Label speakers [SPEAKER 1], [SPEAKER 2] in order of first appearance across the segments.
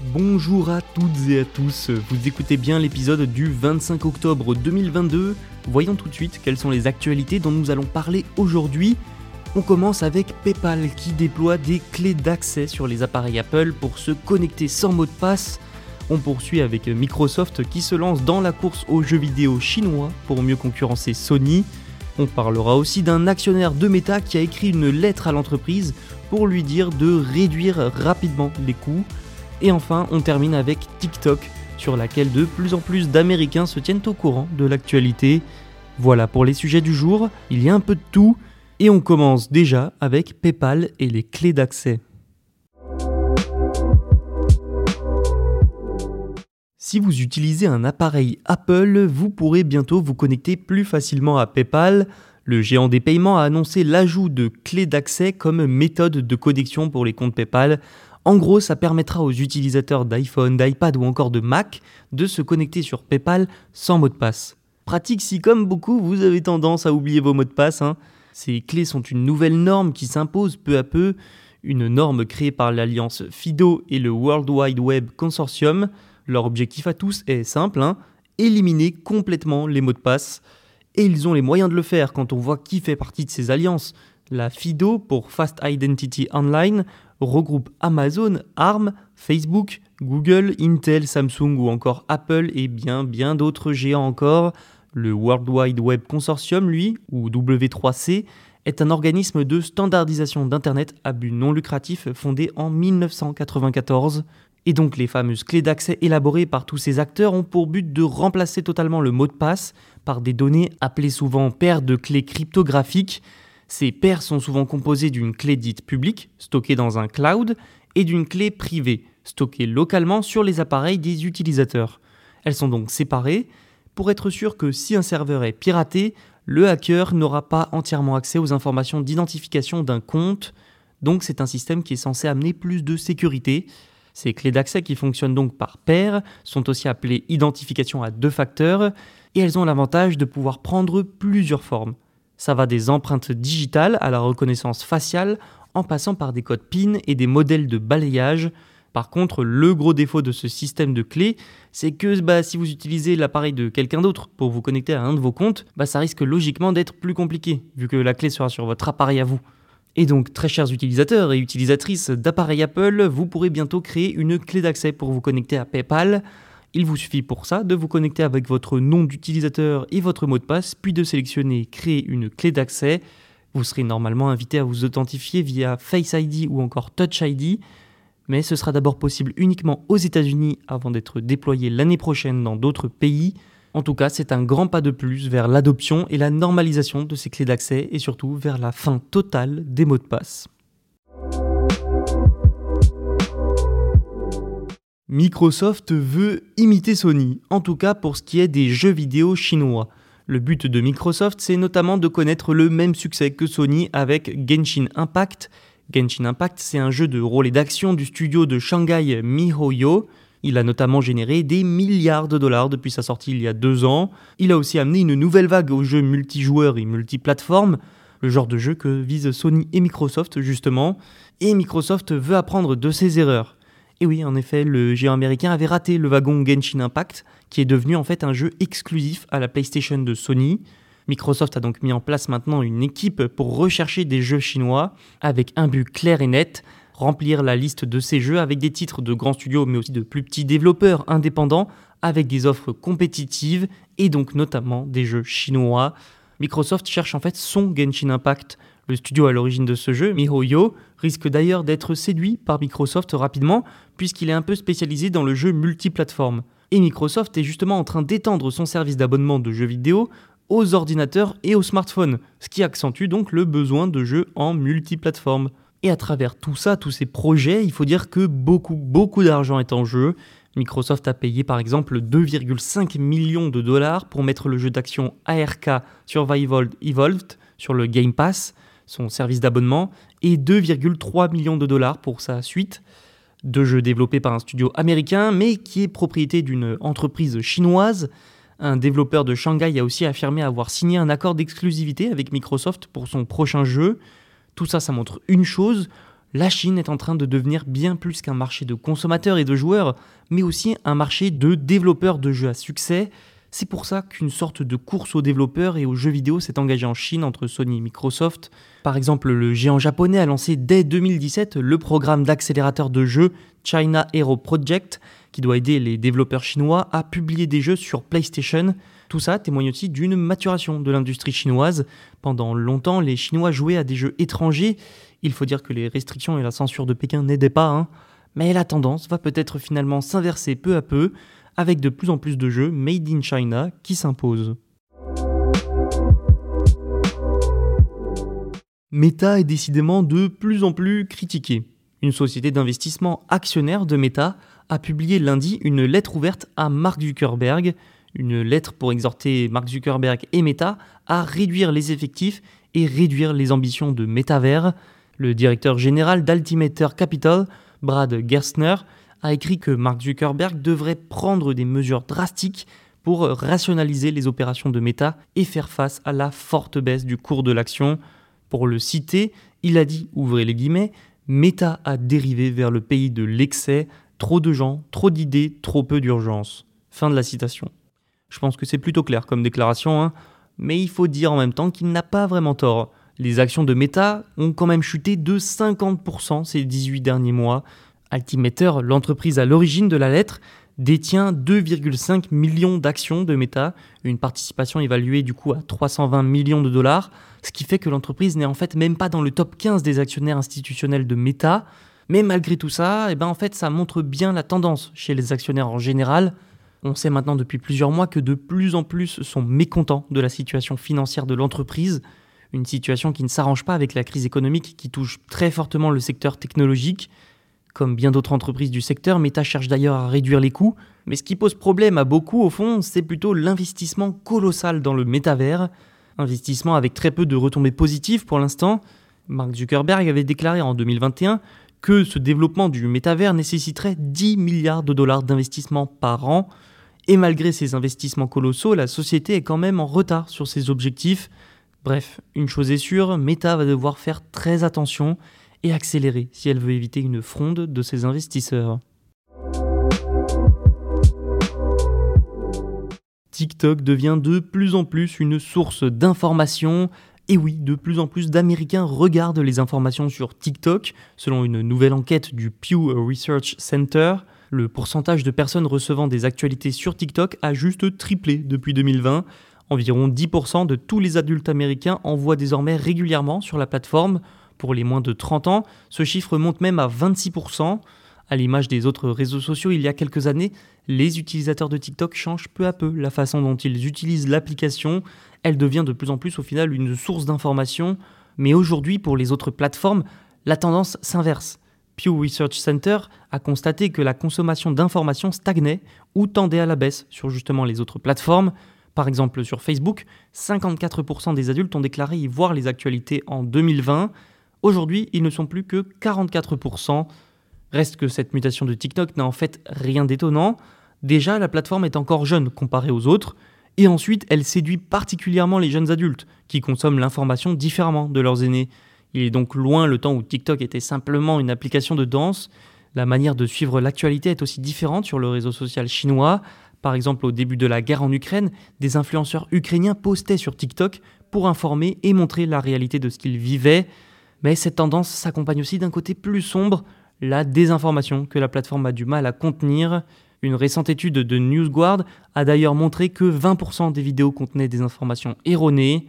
[SPEAKER 1] Bonjour à toutes et à tous, vous écoutez bien l'épisode du 25 octobre 2022. Voyons tout de suite quelles sont les actualités dont nous allons parler aujourd'hui. On commence avec PayPal qui déploie des clés d'accès sur les appareils Apple pour se connecter sans mot de passe. On poursuit avec Microsoft qui se lance dans la course aux jeux vidéo chinois pour mieux concurrencer Sony. On parlera aussi d'un actionnaire de Meta qui a écrit une lettre à l'entreprise pour lui dire de réduire rapidement les coûts. Et enfin, on termine avec TikTok, sur laquelle de plus en plus d'Américains se tiennent au courant de l'actualité. Voilà pour les sujets du jour, il y a un peu de tout, et on commence déjà avec PayPal et les clés d'accès. Si vous utilisez un appareil Apple, vous pourrez bientôt vous connecter plus facilement à PayPal. Le géant des paiements a annoncé l'ajout de clés d'accès comme méthode de connexion pour les comptes PayPal. En gros, ça permettra aux utilisateurs d'iPhone, d'iPad ou encore de Mac de se connecter sur PayPal sans mot de passe. Pratique si, comme beaucoup, vous avez tendance à oublier vos mots de passe. hein. Ces clés sont une nouvelle norme qui s'impose peu à peu, une norme créée par l'alliance FIDO et le World Wide Web Consortium. Leur objectif à tous est simple, hein, éliminer complètement les mots de passe. Et ils ont les moyens de le faire quand on voit qui fait partie de ces alliances. La FIDO, pour Fast Identity Online, regroupe Amazon, ARM, Facebook, Google, Intel, Samsung ou encore Apple et bien bien d'autres géants encore. Le World Wide Web Consortium, lui, ou W3C, est un organisme de standardisation d'Internet à but non lucratif fondé en 1994. Et donc les fameuses clés d'accès élaborées par tous ces acteurs ont pour but de remplacer totalement le mot de passe par des données appelées souvent paires de clés cryptographiques. Ces paires sont souvent composées d'une clé dite publique, stockée dans un cloud, et d'une clé privée, stockée localement sur les appareils des utilisateurs. Elles sont donc séparées pour être sûr que si un serveur est piraté, le hacker n'aura pas entièrement accès aux informations d'identification d'un compte. Donc c'est un système qui est censé amener plus de sécurité. Ces clés d'accès qui fonctionnent donc par paire sont aussi appelées identification à deux facteurs et elles ont l'avantage de pouvoir prendre plusieurs formes. Ça va des empreintes digitales à la reconnaissance faciale en passant par des codes PIN et des modèles de balayage. Par contre, le gros défaut de ce système de clés, c'est que bah, si vous utilisez l'appareil de quelqu'un d'autre pour vous connecter à un de vos comptes, bah, ça risque logiquement d'être plus compliqué, vu que la clé sera sur votre appareil à vous. Et donc, très chers utilisateurs et utilisatrices d'appareils Apple, vous pourrez bientôt créer une clé d'accès pour vous connecter à PayPal. Il vous suffit pour ça de vous connecter avec votre nom d'utilisateur et votre mot de passe, puis de sélectionner Créer une clé d'accès. Vous serez normalement invité à vous authentifier via Face ID ou encore Touch ID, mais ce sera d'abord possible uniquement aux États-Unis avant d'être déployé l'année prochaine dans d'autres pays. En tout cas, c'est un grand pas de plus vers l'adoption et la normalisation de ces clés d'accès et surtout vers la fin totale des mots de passe. Microsoft veut imiter Sony, en tout cas pour ce qui est des jeux vidéo chinois. Le but de Microsoft, c'est notamment de connaître le même succès que Sony avec Genshin Impact. Genshin Impact, c'est un jeu de rôle et d'action du studio de Shanghai MiHoYo. Il a notamment généré des milliards de dollars depuis sa sortie il y a deux ans. Il a aussi amené une nouvelle vague aux jeux multijoueurs et multiplateformes, le genre de jeu que visent Sony et Microsoft justement. Et Microsoft veut apprendre de ses erreurs. Et oui, en effet, le géant américain avait raté le wagon Genshin Impact, qui est devenu en fait un jeu exclusif à la PlayStation de Sony. Microsoft a donc mis en place maintenant une équipe pour rechercher des jeux chinois avec un but clair et net, remplir la liste de ces jeux avec des titres de grands studios mais aussi de plus petits développeurs indépendants avec des offres compétitives et donc notamment des jeux chinois. Microsoft cherche en fait son Genshin Impact. Le studio à l'origine de ce jeu, MiHoYo, risque d'ailleurs d'être séduit par Microsoft rapidement puisqu'il est un peu spécialisé dans le jeu multiplateforme. Et Microsoft est justement en train d'étendre son service d'abonnement de jeux vidéo aux ordinateurs et aux smartphones, ce qui accentue donc le besoin de jeux en multiplateforme. Et à travers tout ça, tous ces projets, il faut dire que beaucoup, beaucoup d'argent est en jeu. Microsoft a payé par exemple 2,5 millions de dollars pour mettre le jeu d'action ARK Survival Evolved sur le Game Pass, son service d'abonnement, et 2,3 millions de dollars pour sa suite. Deux jeux développés par un studio américain, mais qui est propriété d'une entreprise chinoise. Un développeur de Shanghai a aussi affirmé avoir signé un accord d'exclusivité avec Microsoft pour son prochain jeu. Tout ça, ça montre une chose, la Chine est en train de devenir bien plus qu'un marché de consommateurs et de joueurs, mais aussi un marché de développeurs de jeux à succès. C'est pour ça qu'une sorte de course aux développeurs et aux jeux vidéo s'est engagée en Chine entre Sony et Microsoft. Par exemple, le géant japonais a lancé dès 2017 le programme d'accélérateur de jeux China Hero Project, qui doit aider les développeurs chinois à publier des jeux sur PlayStation. Tout ça témoigne aussi d'une maturation de l'industrie chinoise. Pendant longtemps, les Chinois jouaient à des jeux étrangers. Il faut dire que les restrictions et la censure de Pékin n'aidaient pas, hein. mais la tendance va peut-être finalement s'inverser peu à peu, avec de plus en plus de jeux made in China qui s'imposent. Meta est décidément de plus en plus critiquée. Une société d'investissement actionnaire de Meta a publié lundi une lettre ouverte à Mark Zuckerberg, une lettre pour exhorter Mark Zuckerberg et Meta à réduire les effectifs et réduire les ambitions de Metaverse. Le directeur général d'Altimeter Capital, Brad Gerstner, a écrit que Mark Zuckerberg devrait prendre des mesures drastiques pour rationaliser les opérations de Meta et faire face à la forte baisse du cours de l'action. Pour le citer, il a dit, ouvrez les guillemets, Meta a dérivé vers le pays de l'excès, trop de gens, trop d'idées, trop peu d'urgence. Fin de la citation. Je pense que c'est plutôt clair comme déclaration, hein, mais il faut dire en même temps qu'il n'a pas vraiment tort. Les actions de Meta ont quand même chuté de 50% ces 18 derniers mois. Altimeter, l'entreprise à l'origine de la lettre, détient 2,5 millions d'actions de Meta, une participation évaluée du coup à 320 millions de dollars, ce qui fait que l'entreprise n'est en fait même pas dans le top 15 des actionnaires institutionnels de Meta. Mais malgré tout ça, eh ben en fait, ça montre bien la tendance chez les actionnaires en général. On sait maintenant depuis plusieurs mois que de plus en plus sont mécontents de la situation financière de l'entreprise, une situation qui ne s'arrange pas avec la crise économique qui touche très fortement le secteur technologique. Comme bien d'autres entreprises du secteur, Meta cherche d'ailleurs à réduire les coûts, mais ce qui pose problème à beaucoup au fond, c'est plutôt l'investissement colossal dans le métavers, investissement avec très peu de retombées positives pour l'instant. Mark Zuckerberg avait déclaré en 2021 que ce développement du métavers nécessiterait 10 milliards de dollars d'investissement par an, et malgré ces investissements colossaux, la société est quand même en retard sur ses objectifs. Bref, une chose est sûre, Meta va devoir faire très attention et accélérer si elle veut éviter une fronde de ses investisseurs. TikTok devient de plus en plus une source d'informations. Et oui, de plus en plus d'Américains regardent les informations sur TikTok, selon une nouvelle enquête du Pew Research Center. Le pourcentage de personnes recevant des actualités sur TikTok a juste triplé depuis 2020. Environ 10% de tous les adultes américains envoient désormais régulièrement sur la plateforme. Pour les moins de 30 ans, ce chiffre monte même à 26%. À l'image des autres réseaux sociaux, il y a quelques années, les utilisateurs de TikTok changent peu à peu la façon dont ils utilisent l'application. Elle devient de plus en plus au final une source d'information. Mais aujourd'hui, pour les autres plateformes, la tendance s'inverse. Pew Research Center a constaté que la consommation d'informations stagnait ou tendait à la baisse sur justement les autres plateformes. Par exemple, sur Facebook, 54% des adultes ont déclaré y voir les actualités en 2020. Aujourd'hui, ils ne sont plus que 44%. Reste que cette mutation de TikTok n'a en fait rien d'étonnant. Déjà, la plateforme est encore jeune comparée aux autres. Et ensuite, elle séduit particulièrement les jeunes adultes, qui consomment l'information différemment de leurs aînés. Il est donc loin le temps où TikTok était simplement une application de danse. La manière de suivre l'actualité est aussi différente sur le réseau social chinois. Par exemple, au début de la guerre en Ukraine, des influenceurs ukrainiens postaient sur TikTok pour informer et montrer la réalité de ce qu'ils vivaient. Mais cette tendance s'accompagne aussi d'un côté plus sombre, la désinformation que la plateforme a du mal à contenir. Une récente étude de NewsGuard a d'ailleurs montré que 20% des vidéos contenaient des informations erronées.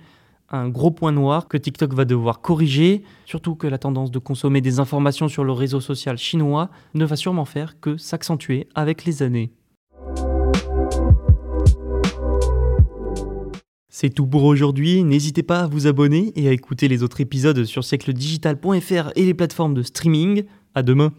[SPEAKER 1] Un gros point noir que TikTok va devoir corriger, surtout que la tendance de consommer des informations sur le réseau social chinois ne va sûrement faire que s'accentuer avec les années. C'est tout pour aujourd'hui, n'hésitez pas à vous abonner et à écouter les autres épisodes sur siècledigital.fr et les plateformes de streaming. À demain